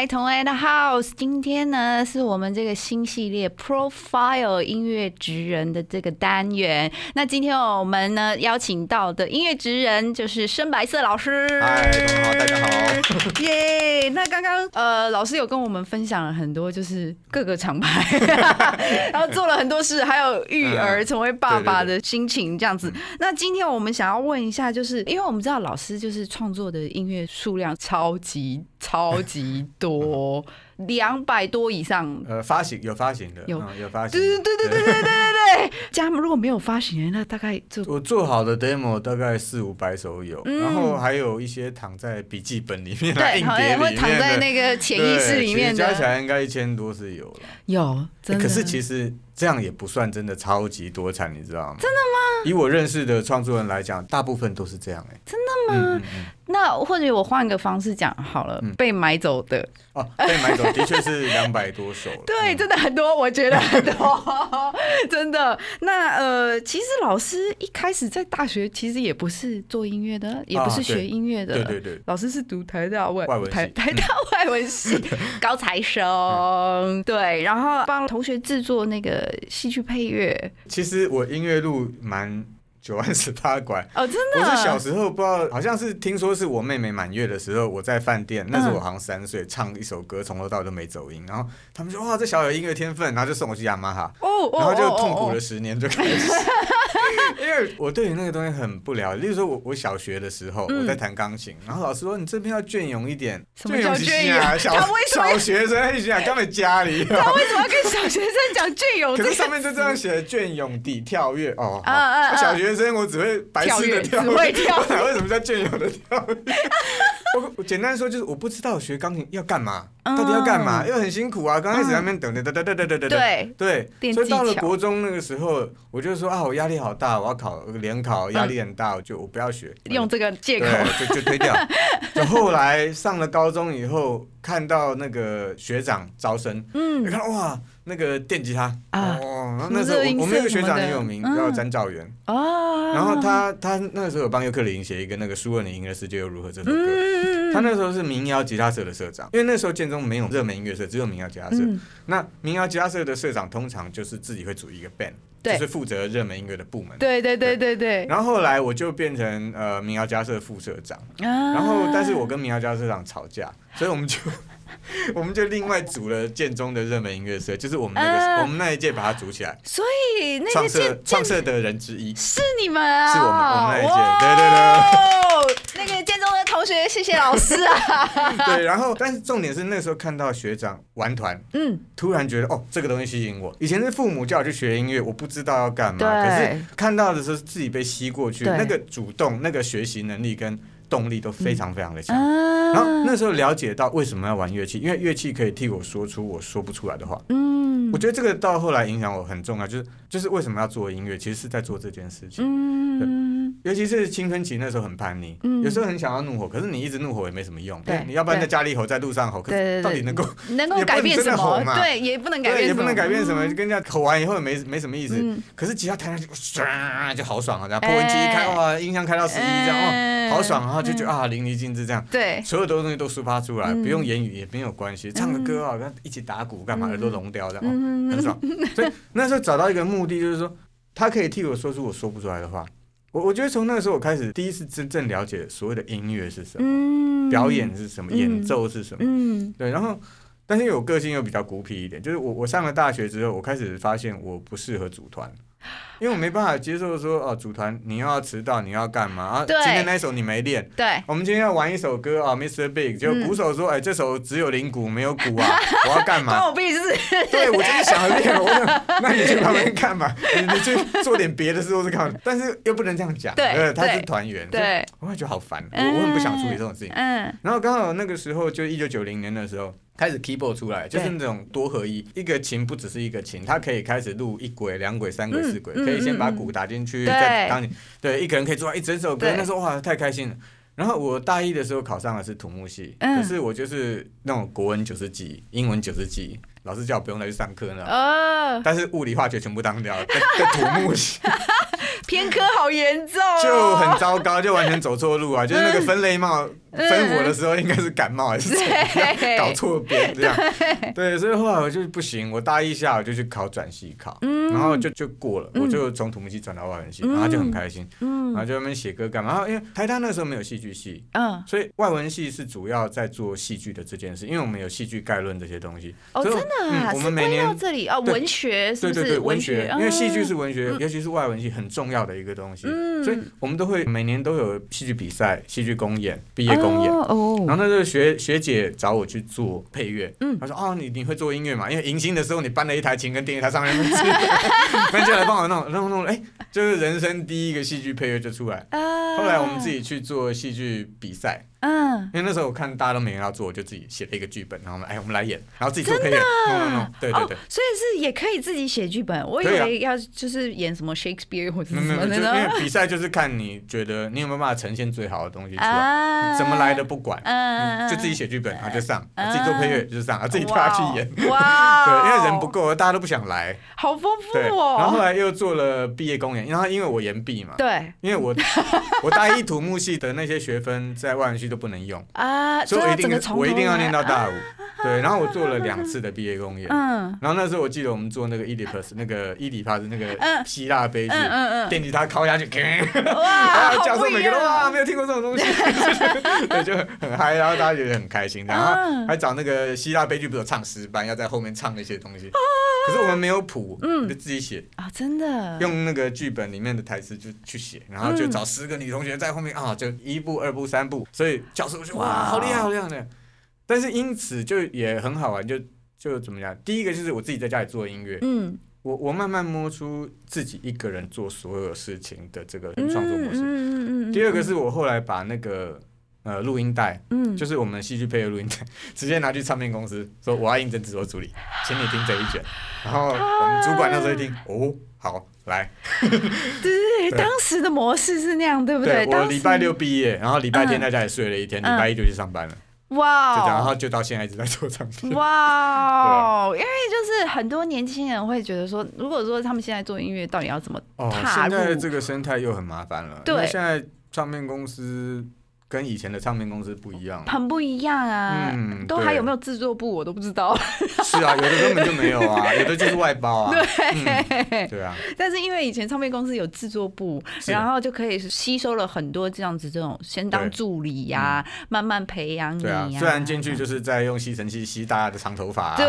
来，同 A 的 House。今天呢，是我们这个新系列 Profile 音乐职人的这个单元。那今天我们呢邀请到的音乐职人就是深白色老师。嗨，同学好，大家好。耶那刚刚呃，老师有跟我们分享了很多，就是各个厂牌，然后做了很多事，还有育儿、嗯成为爸爸的心情这样子。那今天我们想要问一下，就是因为我们知道老师就是创作的音乐数量超级超级多，两百多以上。呃，发行有发行的，有嗯有发行。对对对对对对对对对，加如果没有发行人，那大概就我做好的 demo 大概四五百首有，嗯然后还有一些躺在笔记本里面、啊、对，会躺在那个潜意识里面的加起的。来应该一千多是有了。有，真的。可是其实这样也不算真的超级多产，你知道吗？真的吗？以我认识的创作人来讲，大部分都是这样哎、真的吗？那或者我换个方式讲好了，嗯。被买走的，哦，被买走的确是两百多首了。对，嗯。真的很多，我觉得很多，真的。那呃，其实老师一开始在大学其实也不是做音乐的，也不是学音乐的，对对对。老师是读台大外外文系台台大外文系 高材生，对，然后帮同学制作那个戏剧配乐，其实我音乐路蛮九万十八拐。哦，真的，我是小时候不知道，好像是听说是我妹妹满月的时候，我在饭店，那时候我好像三岁，唱一首歌从头到尾都没走音，然后他们说哇这小有音乐天分，然后就送我去雅马哈，哦，哦然后就痛苦哦了十年就开始，因为我对于那个东西很不了解。例如说我我小学的时候嗯我在弹钢琴，然后老师说你这边要隽永一点，什么叫是隽永啊？小 小 学生一下，根本家里。他为什么要跟小学生讲隽永这个可是上面就这样写隽永底跳跃哦，啊啊啊小学生我只会白痴的跳跳跃只会跳跃为什么叫隽永的跳跃？我我简单说就是我不知道学钢琴要干嘛，嗯到底要干嘛？因为很辛苦啊，刚开始那边等等等等等等等等，对。所以到了国中那个时候，我就说啊，我压力好大，我要考联考，压力很大，我就我不要学。用这个借口就就推掉。就后来上了高中以后，看到那个学长招生，嗯，你看哇，那个电吉他啊，那时候我我们那个学长很有名，叫詹兆元哦。然后他他那时候有帮尤克里里写一个那个《书问你赢了世界又如何》这首歌。嗯，他那时候是民谣吉他社的社长，因为那时候建中没有热门音乐社，只有民谣吉他社。嗯那民谣吉他社的社长通常就是自己会组一个 band，对就是负责热门音乐的部门。对对对对对，然后后来我就变成呃民谣吉他社副社长，然然后但是我跟民谣吉他社长吵架，所以我们就 我们就另外组了建中的热门音乐社，就是我们那个、啊我们那一届把它组起来，所以那创社个建创社的人之一。是你们啊，是我们我们那一届哇对对对，那个同学，谢谢老师啊，对，然后但是重点是那时候看到学长玩团，嗯，突然觉得哦，这个东西吸引我。以前是父母叫我去学音乐，我不知道要干嘛，对。可是看到的时候是自己被吸过去，那个主动、那个学习能力跟动力都非常非常的强。啊，然后那时候了解到为什么要玩乐器，因为乐器可以替我说出我说不出来的话。嗯我觉得这个到后来影响我很重要，就是就是为什么要做音乐，其实是在做这件事情。嗯，尤其是青春期那时候很叛逆，嗯有时候很想要怒吼，可是你一直怒吼也没什么用。对你要不然在家里吼，在路上吼，可是到底能够 能够改变什么？对，也不能改对，变什么，也不能改变什么，跟人家吼完以后也没没什么意思。嗯可是吉他弹上去，唰就好爽啊！然后破音机一开，哇，音箱开到十一这样，哎哦，好爽，然后就觉得啊，淋漓尽致这样。对，所有的东西都抒发出来，不用言语也没有关系，唱个歌啊，跟一起打鼓干嘛，耳朵聋掉这样，很爽。所以那时候找到一个目的，就是说他可以替我说出我说不出来的话。我我觉得从那个时候我开始，第一次真正了解所谓的音乐是什么，表演是什么，演奏是什么。对，然后但是因为我个性又比较孤僻一点，就是我我上了大学之后，我开始发现我不适合组团。因为我没办法接受说哦，组团你又要迟到，你要干嘛啊？今天那一首你没练。对，我们今天要玩一首歌啊，Mr. Big，就嗯鼓手说，哎、这首只有零鼓没有鼓啊，我要干 关嘛？我屁事。对，我就是想练，我想那你去旁边干嘛，你你去做点别的事或是干嘛，但是又不能这样讲，对呃他是团员，对，我会觉得好烦，我我很不想处理这种事情。嗯然后刚好那个时候就一九九零年的时候。开始 keyboard 出来，就是那种多合一，一个琴不只是一个琴，它可以开始录一轨、两轨、三轨、嗯四轨，嗯可以先把嗯鼓打进去，对再当你对一个人可以做到一整首歌，那时候哇太开心了。然后我大一的时候考上的是土木系，嗯可是我就是那种国文九十几、英文九十几，老师叫我不用再去上课呢。呃，但是物理化学全部当掉，在 在土木系 偏科好严重哦，就很糟糕，就完全走错路啊！就是那个分类帽嗯分我的时候，应该是感冒还是怎么，对。搞错边这样。对，所以后来我就不行，我大一下我就去考转系考，嗯。然后就就过了，嗯。我就从土木系转到外文系，然后就很开心，嗯然后就那边写歌干嘛？然后因为台大那时候没有戏剧系。嗯，所以外文系是主要在做戏剧的这件事，因为我们有戏剧概论这些东西。哦，真的我们每年到这里哦，对文学是不是？对对对，文学，因为戏剧是嗯文学，嗯。尤其是外文系很重要的一个东西，嗯。所以我们都会每年都有戏剧比赛、戏剧公演、毕业公演。然后那时候学学姐找我去做配乐，嗯她说哦你你会做音乐嘛？因为迎新的时候你搬了一台琴跟电吉他上面去，那就来帮我弄弄弄，哎，就是人生第一个戏剧配乐就出来。啊后来我们自己去做戏剧比赛，嗯，因为那时候我看大家都没人要做，我就自己写了一个剧本，然后我们哎我们来演，然后自己做配乐，对对对哦。，所以是也可以自己写剧本。我以为要就是演什么 Shakespeare 或者什么的就因为比赛就是看你觉得你有没有办法呈现最好的东西出来，啊怎么来的不管，嗯就自己写剧本，然后就上，嗯自己做配乐就是上，啊自己跳下去演。哇对，因为人不，够，大家都不想来。好丰富哦，然后后哦。来又做了毕业公演，然后因为我研毕嘛，对因为我我大一土木系的那些学分在外文系都不能用，啊，所以我一定我一定要到大五。对，然后我做了两次的毕业公演。嗯。然后那时候我记得我们做那个伊底帕斯那个伊底帕斯那个嗯。希腊悲剧，嗯嗯电吉他敲下去，嗯，哇，教授每个都哇，样没有听过这种东西，对，就很嗨，然后大家觉得很开心，然后嗯。还找那个希腊悲剧，不是有唱诗班，要在后面唱那些东西，可是我们没有谱，嗯。就自己写，啊，真的，用那个剧本里面的台词就去写，然后就嗯。找十个女同学在后面啊，就一步、二步、三步，所以教授就哇哇，好厉害，好厉害的。但是因此就也很好玩，就就怎么讲？第一个就是我自己在家里做音乐，嗯，我我慢慢摸出自己一个人做所有事情的这个创作模式。嗯嗯嗯第二个是我后来把那个呃录音带，嗯，就是我们戏剧配的录音带，直接拿去唱片公司说我要应征制作助理，请你听这一卷。然后我们主管那时候一听，哦，好，来，对对对，当时的模式是那样，对不对？我礼拜六毕业，然后礼拜天嗯。在家里睡了一天，礼嗯拜一就去上班了，就哇这样，然哦，后就到现在一直在做唱片。哇哦，因为就是很多年轻人会觉得说，如果说他们现在做音乐，到底要怎么哦，现在？这个生态又很麻烦了，对因为现在唱片公司跟以前的唱片公司不一样。很不一样啊，嗯都还有没有制作部我都不知道。是啊，有的根本就没有啊，有的就是外包啊。对，对啊，但是因为以前唱片公司有制作部，然后就可以吸收了很多这样子这种先当助理呀、慢慢培养你对啊、，虽然进去就是在用吸尘器吸大家的长头发、啊，对，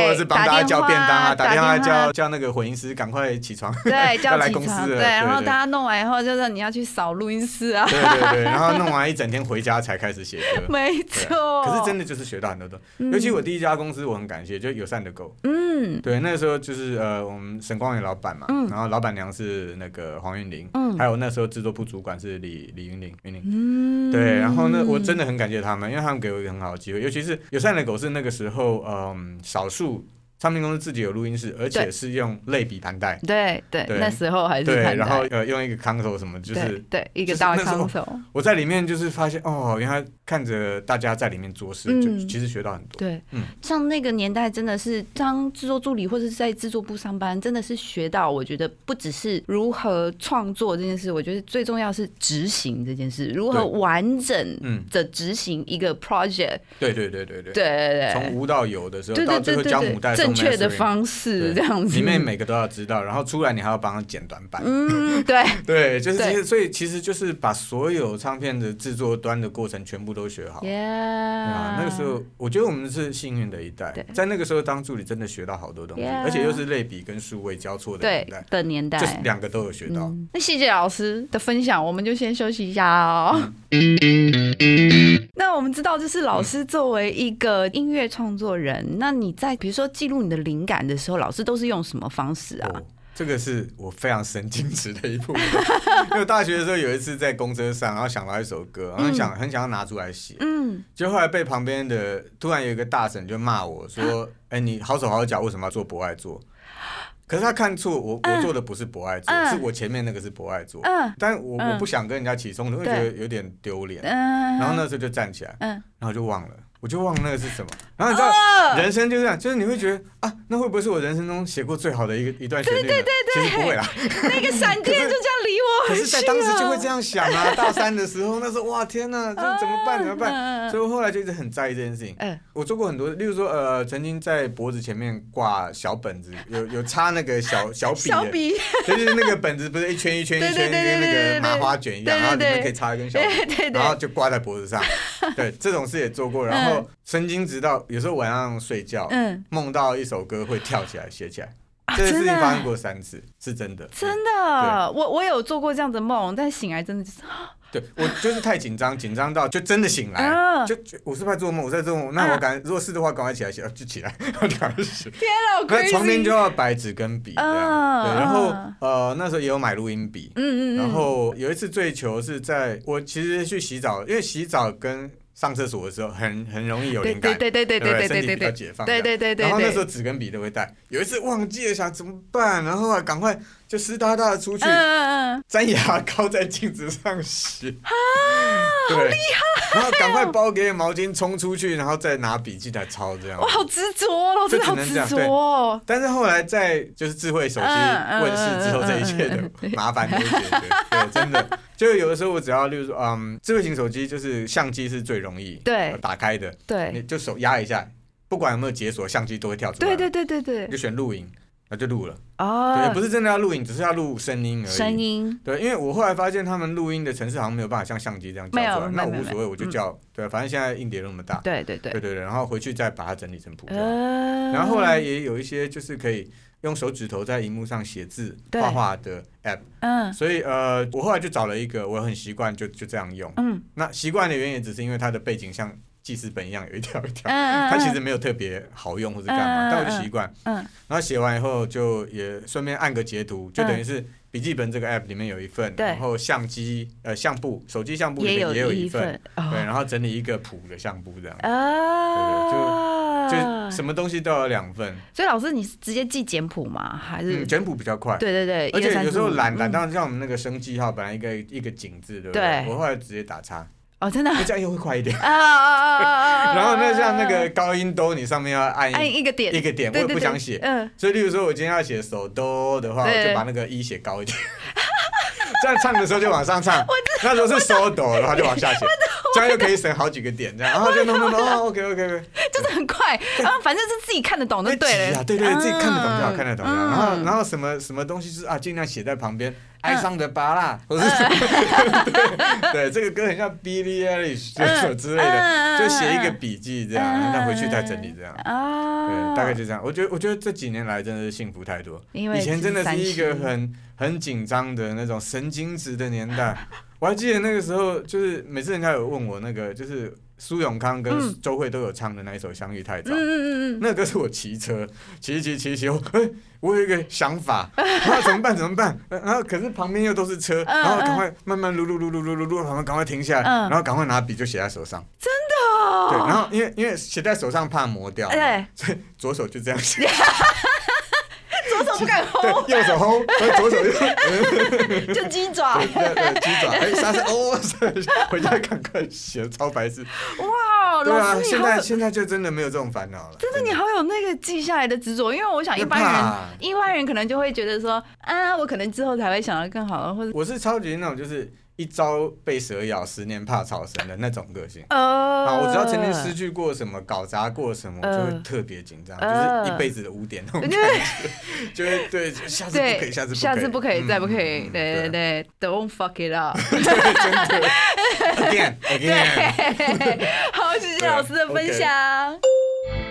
或者是帮大家叫便当啊，打电话叫叫那个混音师赶快起床。对叫来公司对然后大家弄完以后，就是你要去扫录音室啊，对对对，然后弄完一整天回家才开始写歌。没对错。可是真的就是学到很多东西，尤其我第一家公司，我很感谢，就友善的狗。嗯对，那时候就是呃，我们沈光远老板嘛，嗯然后老板娘是那个黄韵玲，嗯还有那时候制作部主管是李李云玲，云玲。嗯，对，然后呢，我真的很感谢他们，因为他们给我一个很好的机会，尤其是友善的狗是那个时候，嗯，少数唱片公司自己有录音室，而且是用类比盘带，对对，对。那时候还是对，然后呃用一个 console 什么，就是对对一个大 console，我在里面就是发现哦，原来看着大家在里面做事，就嗯其实学到很多。对，嗯像那个年代真的是当制作助理或者是在制作部上班，真的是学到，我觉得不只是如何创作这件事，我觉得最重要是执行这件事，如何完整嗯，的执行一个 project。对对对对对。对对对，从无到有的时候，到最后交母带正确的方式，这样子。里面每个都要知道，然后出来你还要帮他剪短板。嗯，对，对，就是其实，所以其实就是把所有唱片的制作端的过程全部都学好。耶、啊，那个时候我觉得我们是幸运的一代，在那个时候当助理真的学到好多东西而且又是类比跟数位交错的代，的年代，就是两个都有学到。嗯，那谢谢老师的分享，我们就先休息一下哦。那我们知道，就是老师作为一个音乐创作人，那你在比如说记录你的灵感的时候，老师都是用什么方式啊？哦，这个是我非常神经质的一部分。因为大学的时候有一次在公车上，然后想到一首歌，然后想很想要拿出来写，嗯，就后来被旁边的突然有一个大婶就骂我说：“哎、你好手好脚，为什么要做博爱座？”可是他看错我，我做的不是博爱座，嗯。是我前面那个是博爱座。嗯。但我嗯。我不想跟人家起冲突，会觉得有点丢脸。嗯，然后那时候就站起来，嗯，然后就忘了，我就忘了那个是什么。然后你知道，哦人生就这样，就是你会觉得啊，那会不会是我人生中写过最好的一个一段旋律对？对对对其实不会啦。那个闪电就这样离我 可是，在当时就会这样想啊。大三的时候，那时候哇天哪，这怎么办？怎么嗯办？所以我后来就一直很在意这件事情。嗯我做过很多，例如说，呃，曾经在脖子前面挂小本子，有有插那个小小笔的，小笔，就是那个本子不是一圈一圈一圈，跟那个麻花卷一样，然后里面可以插一根小笔。然，后就挂在脖子上。对，这种事也做过。然后神经直到有时候晚上睡觉，嗯，梦到一首歌会跳起来写起来。啊这个事情发生过三次，是真的。真的，我我有做过这样的梦，但醒来真的就是 对我就是太紧张，紧张到就真的醒来，啊就就我是不是在做梦？我在做梦，那我赶如果是的话，赶快起来写，就起来，赶快写。天啊，好那床边就要摆纸跟笔这样，啊对，然后啊呃那时候也有买录音笔，嗯嗯嗯，然后有一次追求是在我其实去洗澡，因为洗澡跟上厕所的时候很很容易有灵感，对对对对对对对？对身体比较对解放，对对对对，然后那时候纸跟笔都会带，有一次忘记了想怎么办，然后啊赶快就湿哒哒的出去，嗯嗯嗯，沾牙膏在镜子上洗，对，好厉害，然后赶快包给毛巾冲出去，然后再拿笔记来抄这样。哇，。好执着哦，老师好执着哦，但是后来在就是智慧手机问世之后，这一切的麻烦都解决。对，真的，就有的时候我只要，例如说，嗯，智慧型手机就是相机是最容易对。呃打开的，你就手压一下，不管有没有解锁，相机都会跳出来。对对对对对，你就选录影，那就录了。对，哦，不是真的要录影，只是要录声音而已。声音，对，因为我后来发现他们录音的程式好像没有办法像相机这样叫出来，那我无所谓，我就嗯叫。对，反正现在硬碟那么大。对对对对，对对，然后回去再把它整理成谱这样。呃，然后后来也有一些就是可以用手指头在荧幕上写字、对画画的 app，嗯所以呃，我后来就找了一个我很习惯就就这样用。嗯那习惯的原因也只是因为它的背景像记事本一样有一条一条，嗯，它其实没有特别好用或者干嘛，嗯但我就习惯。嗯。然后写完以后就也顺便按个截图，就等于是笔记本这个 app 里面有一份，然后相机呃相簿手机相簿里也有面也有一份对，然后整理一个谱的相簿这样，啊，就什么东西都有两份，所以老师，你是直接记简谱吗？还是嗯，简谱比较快。对对对，而且有时候懒懒到到像我们那个生记号，本来一个一个井字，对不对。我后来直接打叉，哦，真的这样又会快一点。啊啊啊啊！然后那像那个高音哆，你上面要按按一一个点，一个点，我也不想写。嗯，所以，例如说，我今天要写手哆的话，我就把那个一写高一点，这样唱的时候就往上唱。那时候是手哆的话，就往下写，这样又可以省好几个点，这样，然后就弄弄弄哦，OK OK OK，就是很快，然后反正是自己看得懂就对了啊，，对对，自己看得懂就好，嗯看得懂。然后然后什么什么东西就是啊，尽量写在旁边，哀伤的巴拉，对对，这个歌很像 Billie Eilish 就之类的，就写一个笔记这样，那回去再整理这样。啊，对，大概就这样。我觉得，我觉得这几年来真的是幸福太多。以前真的是一个很很紧张的那种神经质的年代。我还记得那个时候，就是每次人家有问我那个，就是苏永康跟嗯。周慧都有唱的那一首《相遇太早》嗯嗯嗯嗯，那个是我骑车，骑骑骑骑，我哎、我有一个想法，然 后怎么办？怎么办？呃然后可是旁边又都是车，嗯然后赶快慢慢撸撸撸撸撸撸撸，然后赶快停下来，嗯。然后赶快拿笔就写在手上。哦。对，然后因为因为写在手上怕磨掉，对所以左手就这样写，不敢对，吼，右手轰，左手就 就鸡爪，对对鸡爪，哎，啥是哦，回家赶快写，超白痴。哇，对啊老，师你现，在现在就真的没有这种烦恼了。真的你好有那个记下来的执着，因为我想一般人。人。一般人可能就会觉得说，啊，我可能之后才会想到更好的，或者我是超级那种就是一朝被蛇咬，十年怕草绳的那种个性。呃，啊，我只要曾经失去过什么，搞砸过什么，我就会呃特别紧张，呃就是一辈子的污点那种感觉，就会对，下次不可以，下次下次不可以，再不可以，嗯对对对，Don't fuck it up。again again，好，谢谢老师的分享。